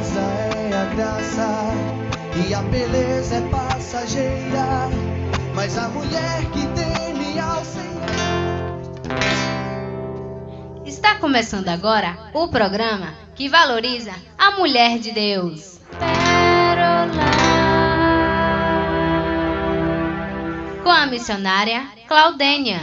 Enganosa é a graça e a beleza é passageira, mas a mulher que teme ao Senhor. Está começando agora o programa que valoriza a mulher de Deus. Com a missionária Claudênia.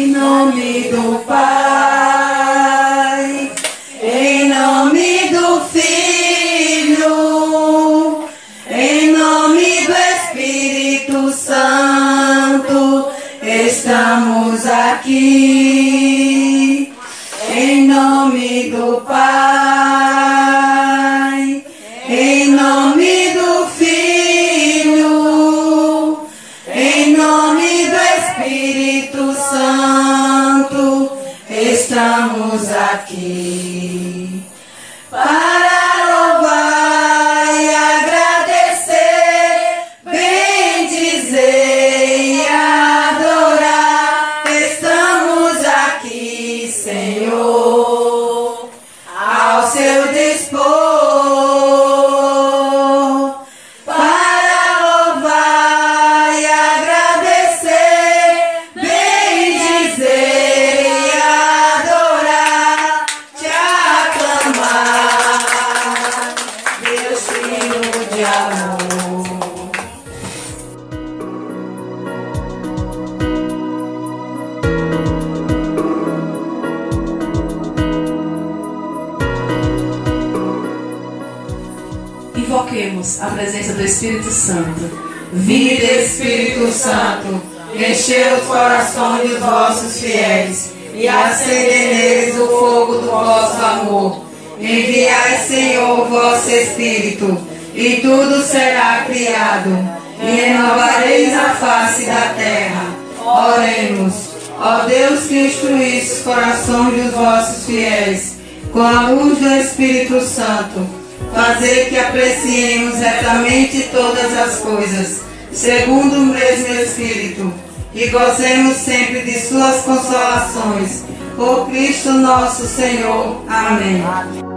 Em nome do Pai, aqui para Santo, enchei os corações dos vossos fiéis e acendei neles o fogo do vosso amor. Enviai, Senhor, o vosso Espírito, e tudo será criado, e renovareis a face da terra. Oremos, ó Deus que instruísse os corações dos vossos fiéis, com a luz do Espírito Santo, fazer que apreciemos retamente todas as coisas, segundo o mesmo Espírito, e gozemos sempre de suas consolações. Por Cristo nosso Senhor. Amém. Pai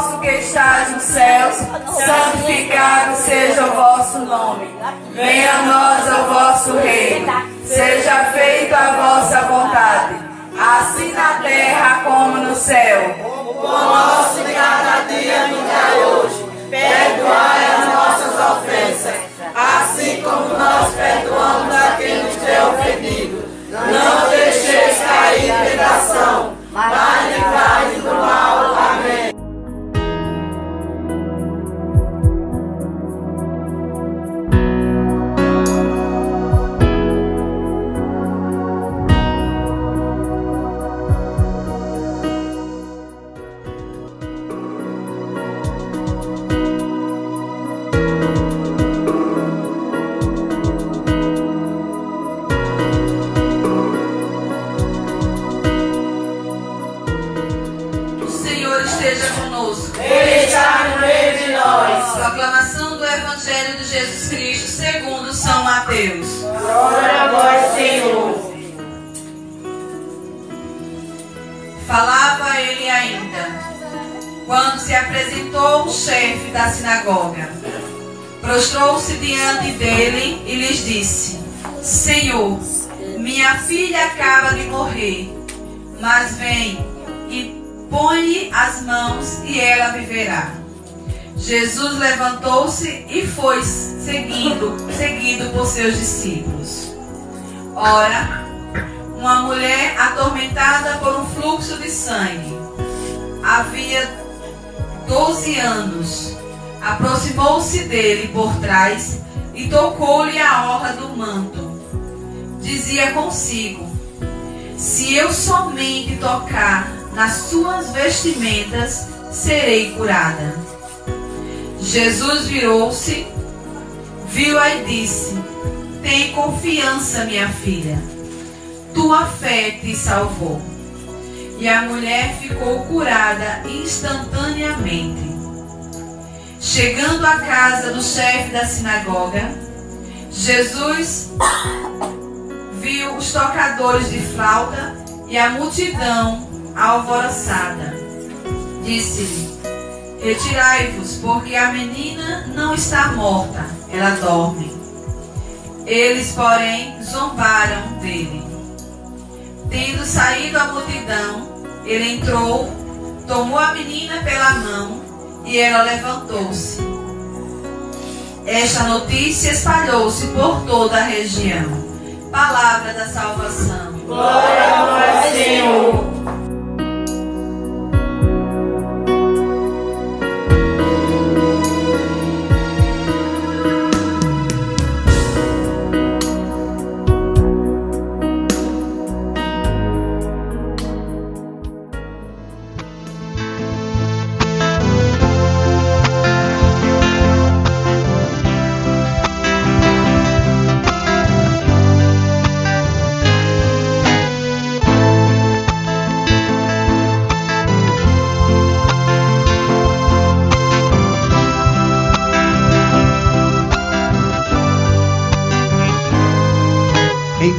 nosso que estás nos céus, santificado seja o vosso nome. Venha a nós o vosso reino. Seja feita a vossa vontade, assim na terra como no céu. O nosso de cada dia nos dai hoje. Perdoai as nossas ofensas, assim como nós perdoamos a quem nos tem ofendido. Não deixeis cair tentação, mas quando se apresentou o chefe da sinagoga. Prostrou-se diante dele e lhes disse: Senhor, minha filha acaba de morrer, mas vem e põe as mãos e ela viverá. Jesus levantou-se e foi seguindo, seguido por seus discípulos. Ora, uma mulher atormentada por um fluxo de sangue, havia 12 anos, aproximou-se dele por trás e tocou-lhe a orla do manto. Dizia consigo: Se eu somente tocar nas suas vestimentas, serei curada. Jesus virou-se, viu-a e disse: Tem confiança, minha filha. Tua fé te salvou. E a mulher ficou curada instantaneamente. Chegando à casa do chefe da sinagoga, Jesus viu os tocadores de flauta e a multidão alvoroçada. Disse-lhe: Retirai-vos, porque a menina não está morta, ela dorme. Eles, porém, zombaram dele. Tendo saído a multidão, ele entrou, tomou a menina pela mão e ela levantou-se. Esta notícia espalhou-se por toda a região. Palavra da salvação. Glória a Senhor.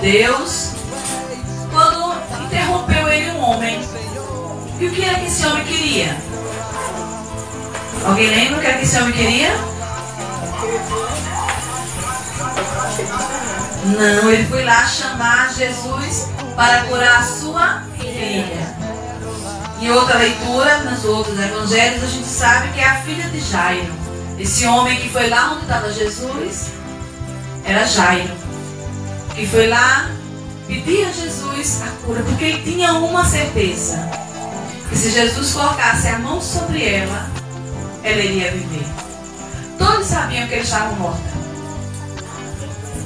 Deus, quando interrompeu ele um homem. E o que era que esse homem queria? Alguém lembra o que era que esse homem queria? Não, ele foi lá chamar Jesus para curar a sua filha. Em outra leitura, nos outros evangelhos, a gente sabe que é a filha de Jairo. Esse homem que foi lá onde estava Jesus era Jairo. Que foi lá pedir a Jesus a cura, porque ele tinha uma certeza: que se Jesus colocasse a mão sobre ela, ela iria viver. Todos sabiam que ele estava morta.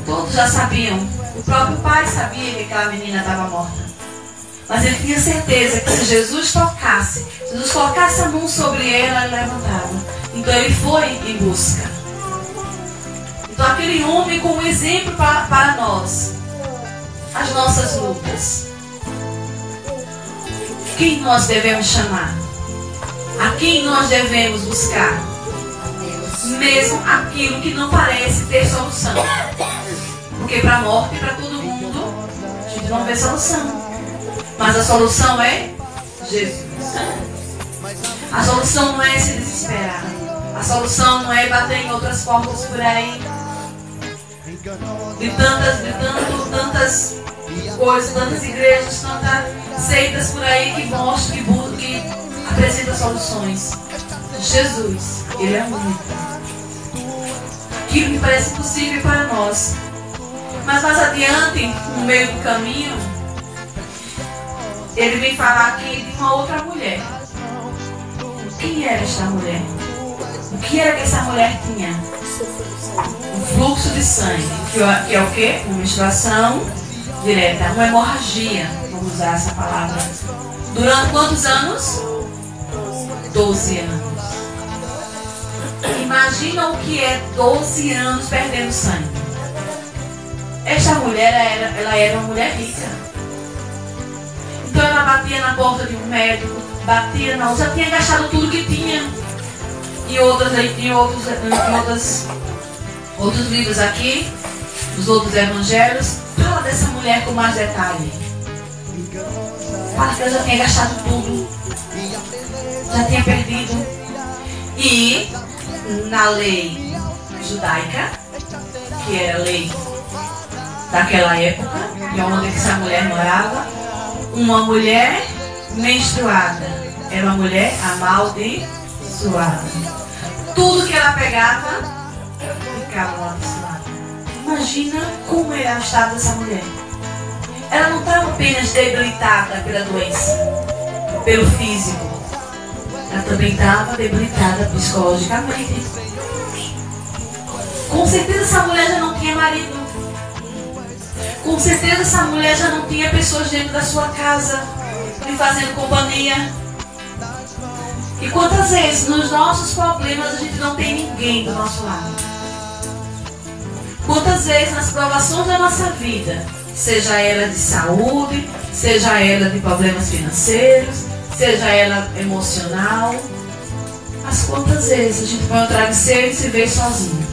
Todos já sabiam. O próprio pai sabia que aquela menina estava morta. Mas ele tinha certeza que se Jesus tocasse, se Jesus colocasse a mão sobre ela, ela levantava. Então ele foi em busca. Então aquele homem como exemplo para, para nós, as nossas lutas. Quem nós devemos chamar? A quem nós devemos buscar? Mesmo aquilo que não parece ter solução. Porque para a morte, para todo mundo, a gente não vê solução. Mas a solução é Jesus. A solução não é se desesperar. A solução não é bater em outras portas por aí. De tantas, de tanto, tantas coisas, tantas igrejas, tantas seitas por aí que mostram, que, buscam, que apresentam soluções. Jesus, Ele é único. Aquilo que parece impossível para nós. Mas mais adiante, no meio do caminho, ele vem falar aqui de uma outra mulher. Quem era esta mulher? O que era que essa mulher tinha? Um fluxo de sangue, que é, que é o quê? Uma menstruação direta, uma hemorragia, vamos usar essa palavra. Durante quantos anos? Doze anos. Imagina o que é 12 anos perdendo sangue. Esta mulher era, ela era uma mulher rica. Então ela batia na porta de um médico, batia não, já tinha gastado tudo que tinha. E outras, em outros, em outras, outros livros aqui, os outros evangelhos, fala dessa mulher com mais detalhe. Fala que ela já tinha gastado tudo. Já tinha perdido. E na lei judaica, que era a lei daquela época, de onde essa mulher morava, uma mulher menstruada era uma mulher amaldiçoada. Tudo que ela pegava ficava amaldiçoado. Imagina como era o estado dessa mulher. Ela não estava apenas debilitada pela doença, pelo físico. Ela também estava debilitada psicologicamente. Com certeza essa mulher já não tinha marido. Com certeza essa mulher já não tinha pessoas dentro da sua casa lhe fazendo companhia. E quantas vezes nos nossos problemas a gente não tem ninguém do nosso lado? Quantas vezes nas provações da nossa vida, seja ela de saúde, seja ela de problemas financeiros, seja ela emocional, mas quantas vezes a gente põe o travesseiro e se vê sozinho?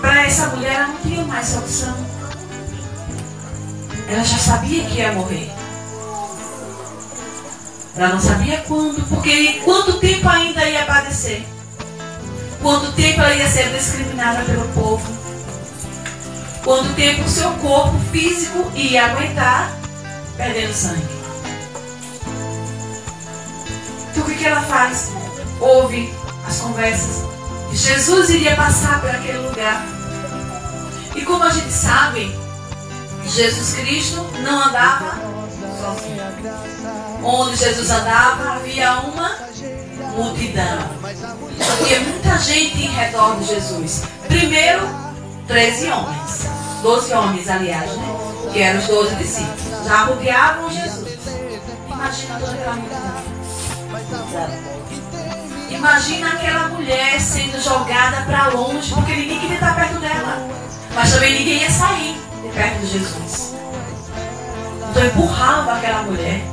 Para essa mulher ela não tinha mais solução. Ela já sabia que ia morrer. Ela não sabia quando, porque quanto tempo ainda ia padecer. Quanto tempo ela ia ser discriminada pelo povo. Quanto tempo o seu corpo físico ia aguentar perdendo sangue. Então o que, que ela faz? Ouve as conversas. Jesus iria passar por aquele lugar. E como a gente sabe, Jesus Cristo não andava sozinho. Onde Jesus andava havia uma multidão. Havia muita gente em redor de Jesus. Primeiro, 13 homens. 12 homens, aliás, né? Que eram os 12 discípulos. Já rodeavam Jesus. Imagina toda aquela multidão. Imagina aquela mulher sendo jogada para longe, porque ninguém queria estar perto dela. Mas também ninguém ia sair de perto de Jesus. Então empurrava aquela mulher.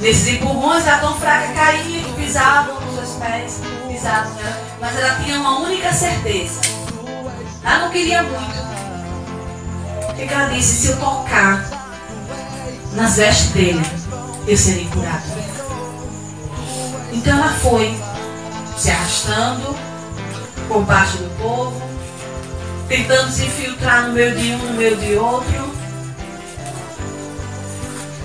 Nesses empurrões, ela tão fraca caía e pisavam nos seus pés, pisavam nela. Mas ela tinha uma única certeza. Ela não queria muito. O que ela disse? Se eu tocar nas vestes dele, eu serei curada. Então ela foi se arrastando por baixo do povo, tentando se infiltrar no meio de um, no meio de outro.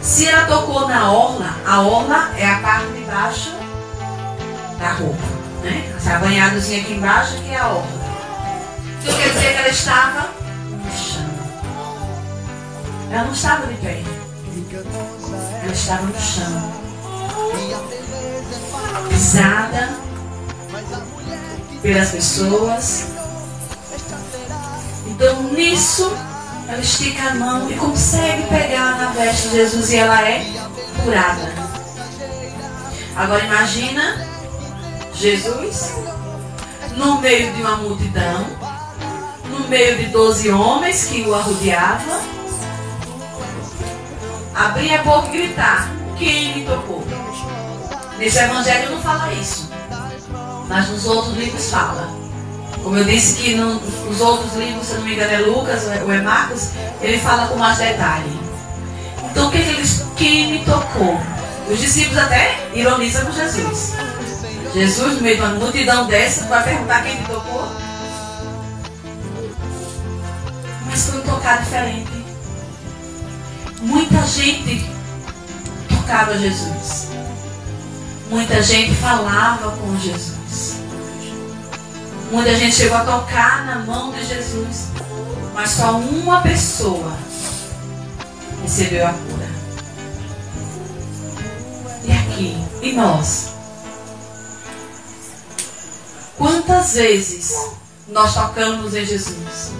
Se ela tocou na orla, a orla é a parte de baixo da roupa. Né? Essa banhadozinha aqui embaixo que é a orla. Então quer dizer que ela estava no chão. Ela não estava de pé. Ela estava no chão. Pisada pelas pessoas. Então nisso ela estica a mão e consegue pegar na veste de Jesus e ela é curada. Agora imagina Jesus no meio de uma multidão, no meio de doze homens que o arrodeavam, abrir a boca e gritar: Quem me tocou? Nesse evangelho não fala isso, mas nos outros livros fala. Como eu disse que no, nos outros livros, se não me engano, é Lucas ou é Marcos, ele fala com mais detalhe. Então, o que, que eles. Quem me tocou? Os discípulos até ironizam com Jesus. Jesus, no meio de uma multidão dessa, vai perguntar quem me tocou? Mas foi um tocar diferente. Muita gente tocava Jesus. Muita gente falava com Jesus. Muita gente chegou a tocar na mão de Jesus. Mas só uma pessoa recebeu a cura. E aqui, e nós? Quantas vezes nós tocamos em Jesus?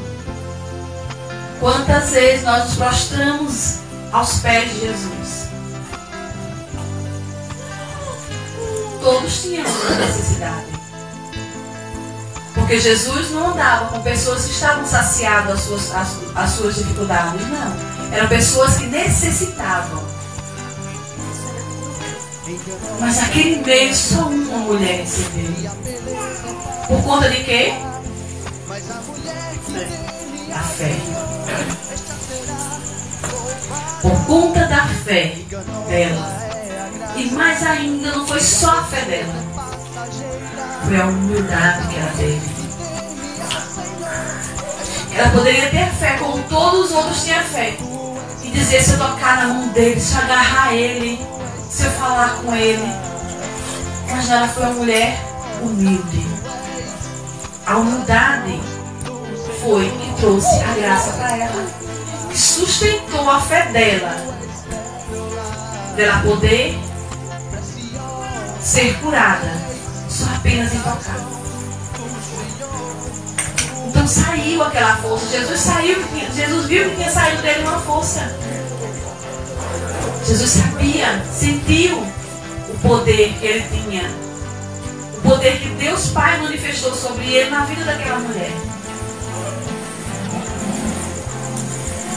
Quantas vezes nós nos prostramos aos pés de Jesus? Todos tínhamos uma necessidade. Porque Jesus não andava com pessoas que estavam saciadas às suas, às, às suas dificuldades, não. Eram pessoas que necessitavam. Mas naquele meio só uma mulher recebeu. Por conta de quê? Da fé. Por conta da fé dela. E mais ainda, não foi só a fé dela. Foi a humildade que ela teve. Ela poderia ter fé, como todos os outros tinham fé. E dizer, se eu tocar na mão dele, se eu agarrar ele, se eu falar com ele. Mas ela foi uma mulher humilde. A humildade foi que trouxe a graça para ela. Que sustentou a fé dela. Dela poder ser curada. Só apenas em tocar. Então saiu aquela força. Jesus saiu, Jesus viu que tinha saído dele uma força. Jesus sabia, sentiu o poder que ele tinha. O poder que Deus Pai manifestou sobre ele na vida daquela mulher.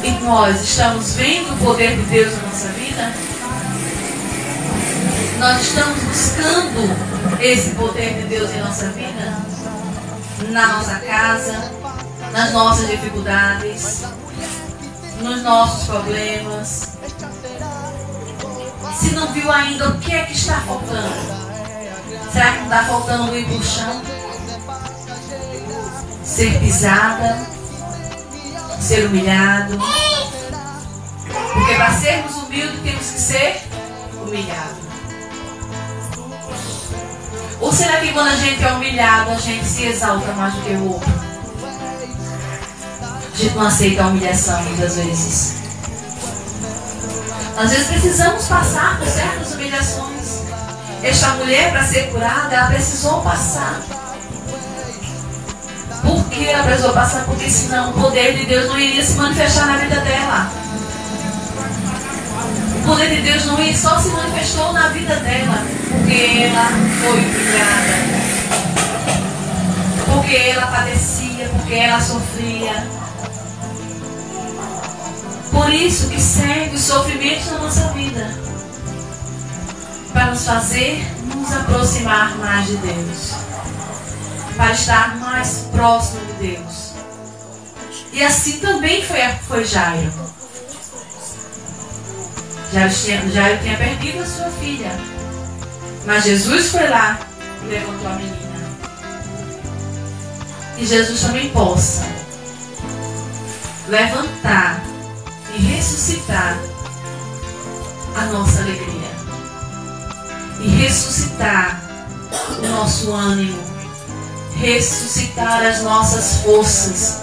E nós estamos vendo o poder de Deus na nossa vida? Nós estamos buscando esse poder de Deus em nossa vida? Na nossa casa, nas nossas dificuldades, nos nossos problemas. Se não viu ainda o que é que está faltando? Será que não está faltando ir para o chão? Ser pisada? Ser humilhado? Porque para sermos humildes temos que ser humilhados. Ou será que quando a gente é humilhado, a gente se exalta mais do que o outro? A gente não aceita a humilhação muitas vezes. Às vezes precisamos passar por certas humilhações. Esta mulher, para ser curada, ela precisou passar. Por que ela precisou passar? Porque senão o poder de Deus não iria se manifestar na vida dela. O poder de Deus não só se manifestou na vida dela. Porque ela foi humilhada. Porque ela padecia, porque ela sofria. Por isso que segue os sofrimentos na nossa vida. Para nos fazer nos aproximar mais de Deus. Para estar mais próximo de Deus. E assim também foi, foi Jairo. Jairo tinha, Jairo tinha perdido a sua filha. Mas Jesus foi lá e levantou a menina. E Jesus também possa levantar e ressuscitar a nossa alegria. E ressuscitar o nosso ânimo. ressuscitar as nossas forças,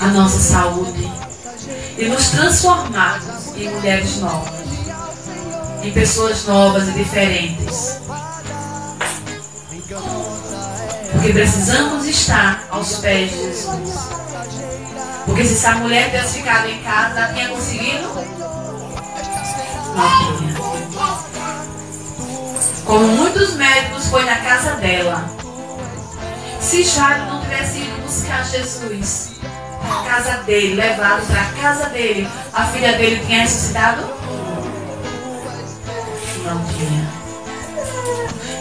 a nossa saúde e nos transformarmos em mulheres novas, em pessoas novas e diferentes. Porque precisamos estar aos pés de Jesus. Porque se essa mulher tivesse ficado em casa, ela tinha conseguido? Não tinha. Como muitos médicos foi na casa dela. Se Jairo não tivesse ido buscar Jesus na casa dele, levado para a casa dele, a filha dele tinha ressuscitado? Não tinha.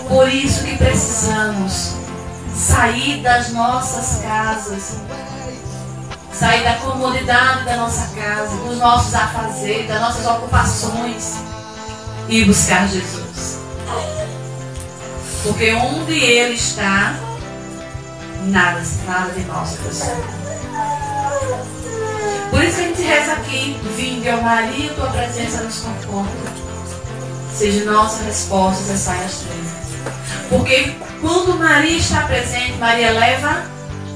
Por isso que precisamos sair das nossas casas, sair da comodidade da nossa casa, dos nossos afazeres, das nossas ocupações e buscar Jesus. Porque onde Ele está, nada, nada de nós possível. Por isso que a gente reza aqui, vinde ao Maria, tua presença nos conforta. Seja nossa resposta, sai as trevas. Porque quando Maria está presente, Maria leva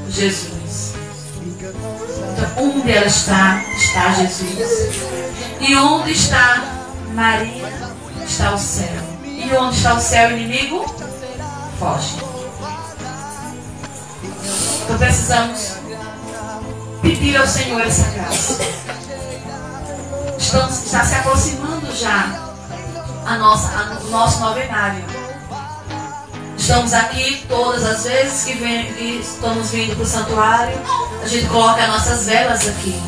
Jesus. Então, onde ela está, está Jesus. E onde está Maria, está o céu. E onde está o céu, o inimigo foge. Então precisamos pedir ao Senhor essa graça. Estamos, está se aproximando já a nossa, a, o nosso novenário. Estamos aqui todas as vezes que, vem, que estamos vindo para o santuário, a gente coloca as nossas velas aqui,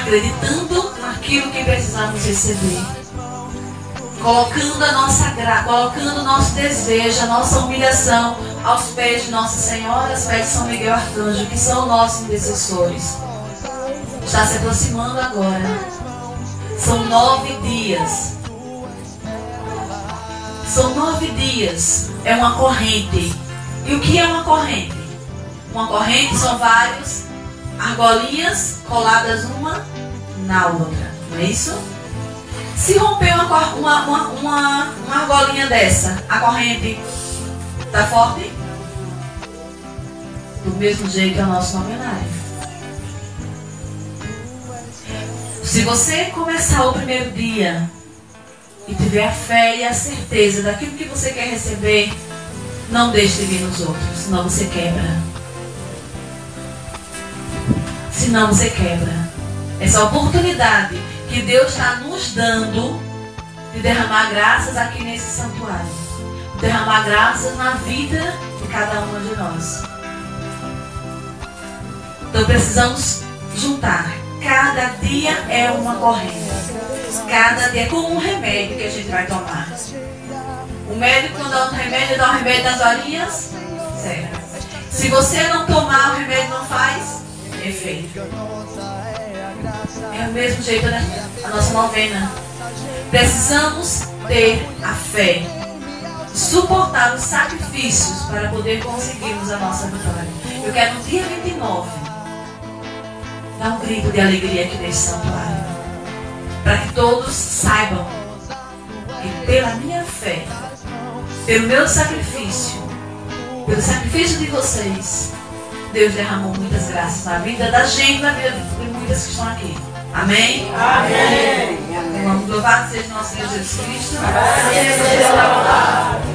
acreditando naquilo que precisamos receber. Colocando a nossa graça, colocando o nosso desejo, a nossa humilhação aos pés de Nossa Senhora, aos pés de São Miguel Arcanjo, que são nossos intercessores. Está se aproximando agora. São nove dias. São nove dias. É uma corrente. E o que é uma corrente? Uma corrente são várias argolinhas coladas uma na outra. Não é isso? Se romper uma, uma, uma, uma, uma argolinha dessa, a corrente está forte? Do mesmo jeito é o nosso novenário. Se você começar o primeiro dia e tiver a fé e a certeza daquilo que você quer receber, não deixe de vir nos outros, senão você quebra. Senão você quebra. Essa oportunidade que Deus está nos dando de derramar graças aqui nesse santuário. Derramar graças na vida de cada uma de nós. Então precisamos juntar. Cada dia é uma corrente. Cada dia é como um remédio que a gente vai tomar. O médico quando dá um remédio, dá um remédio nas horinhas certo. Se você não tomar, o remédio não faz efeito. É o mesmo jeito né? a nossa novena. Precisamos ter a fé, suportar os sacrifícios para poder conseguirmos a nossa vitória. Eu quero no dia 29 dar um grito de alegria aqui nesse santuário. Para que todos saibam que pela minha fé, pelo meu sacrifício, pelo sacrifício de vocês, Deus derramou muitas graças na vida da gente, na vida muitas que estão aqui. Amém? Amém. Louvar seja nosso Senhor Jesus Cristo. Assim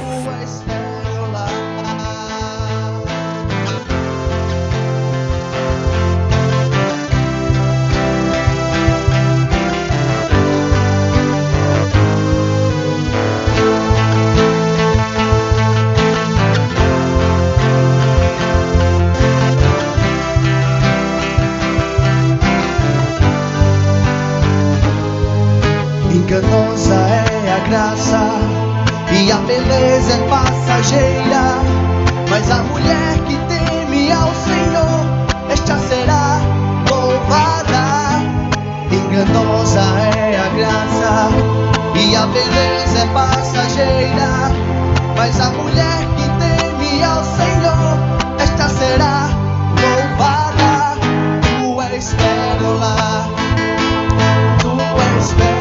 Enganosa é a graça e a beleza é passageira. Mas a mulher que teme ao Senhor, esta será louvada. Enganosa é a graça e a beleza é passageira. Mas a mulher que teme ao Senhor, esta será louvada. Tu és pérola tu és pérola.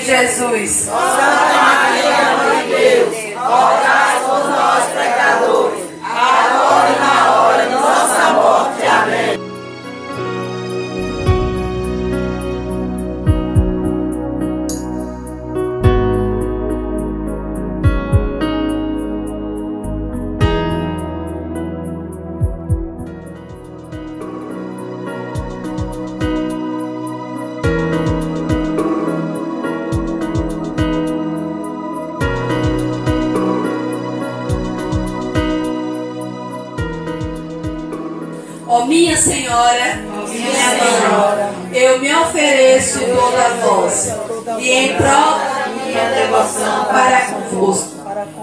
Ventre, Jesus. Santa Maria, Mãe de Deus, Senhora, minha Senhora, eu me ofereço toda a vós, e em prol da minha devoção para convosco,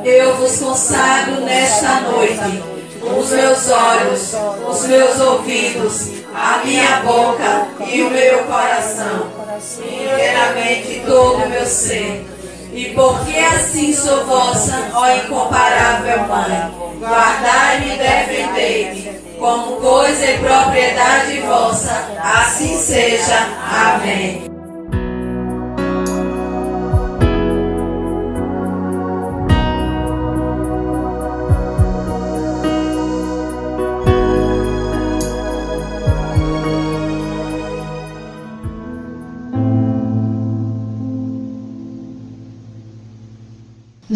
eu vos consagro nesta noite os meus olhos, os meus ouvidos, a minha boca e o meu coração, inteiramente todo o meu ser. E porque assim sou vossa, ó incomparável Mãe, guardai-me e defendei-me, como coisa e propriedade vossa, assim seja. Amém.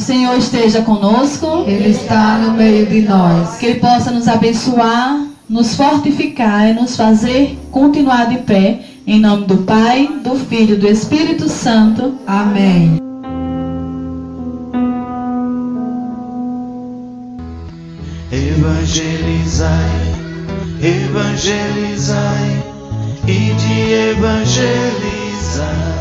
Senhor esteja conosco. Ele está no meio de nós. Que Ele possa nos abençoar, nos fortificar e nos fazer continuar de pé. Em nome do Pai, do Filho e do Espírito Santo. Amém. Evangelizai, evangelizai e de evangelizar.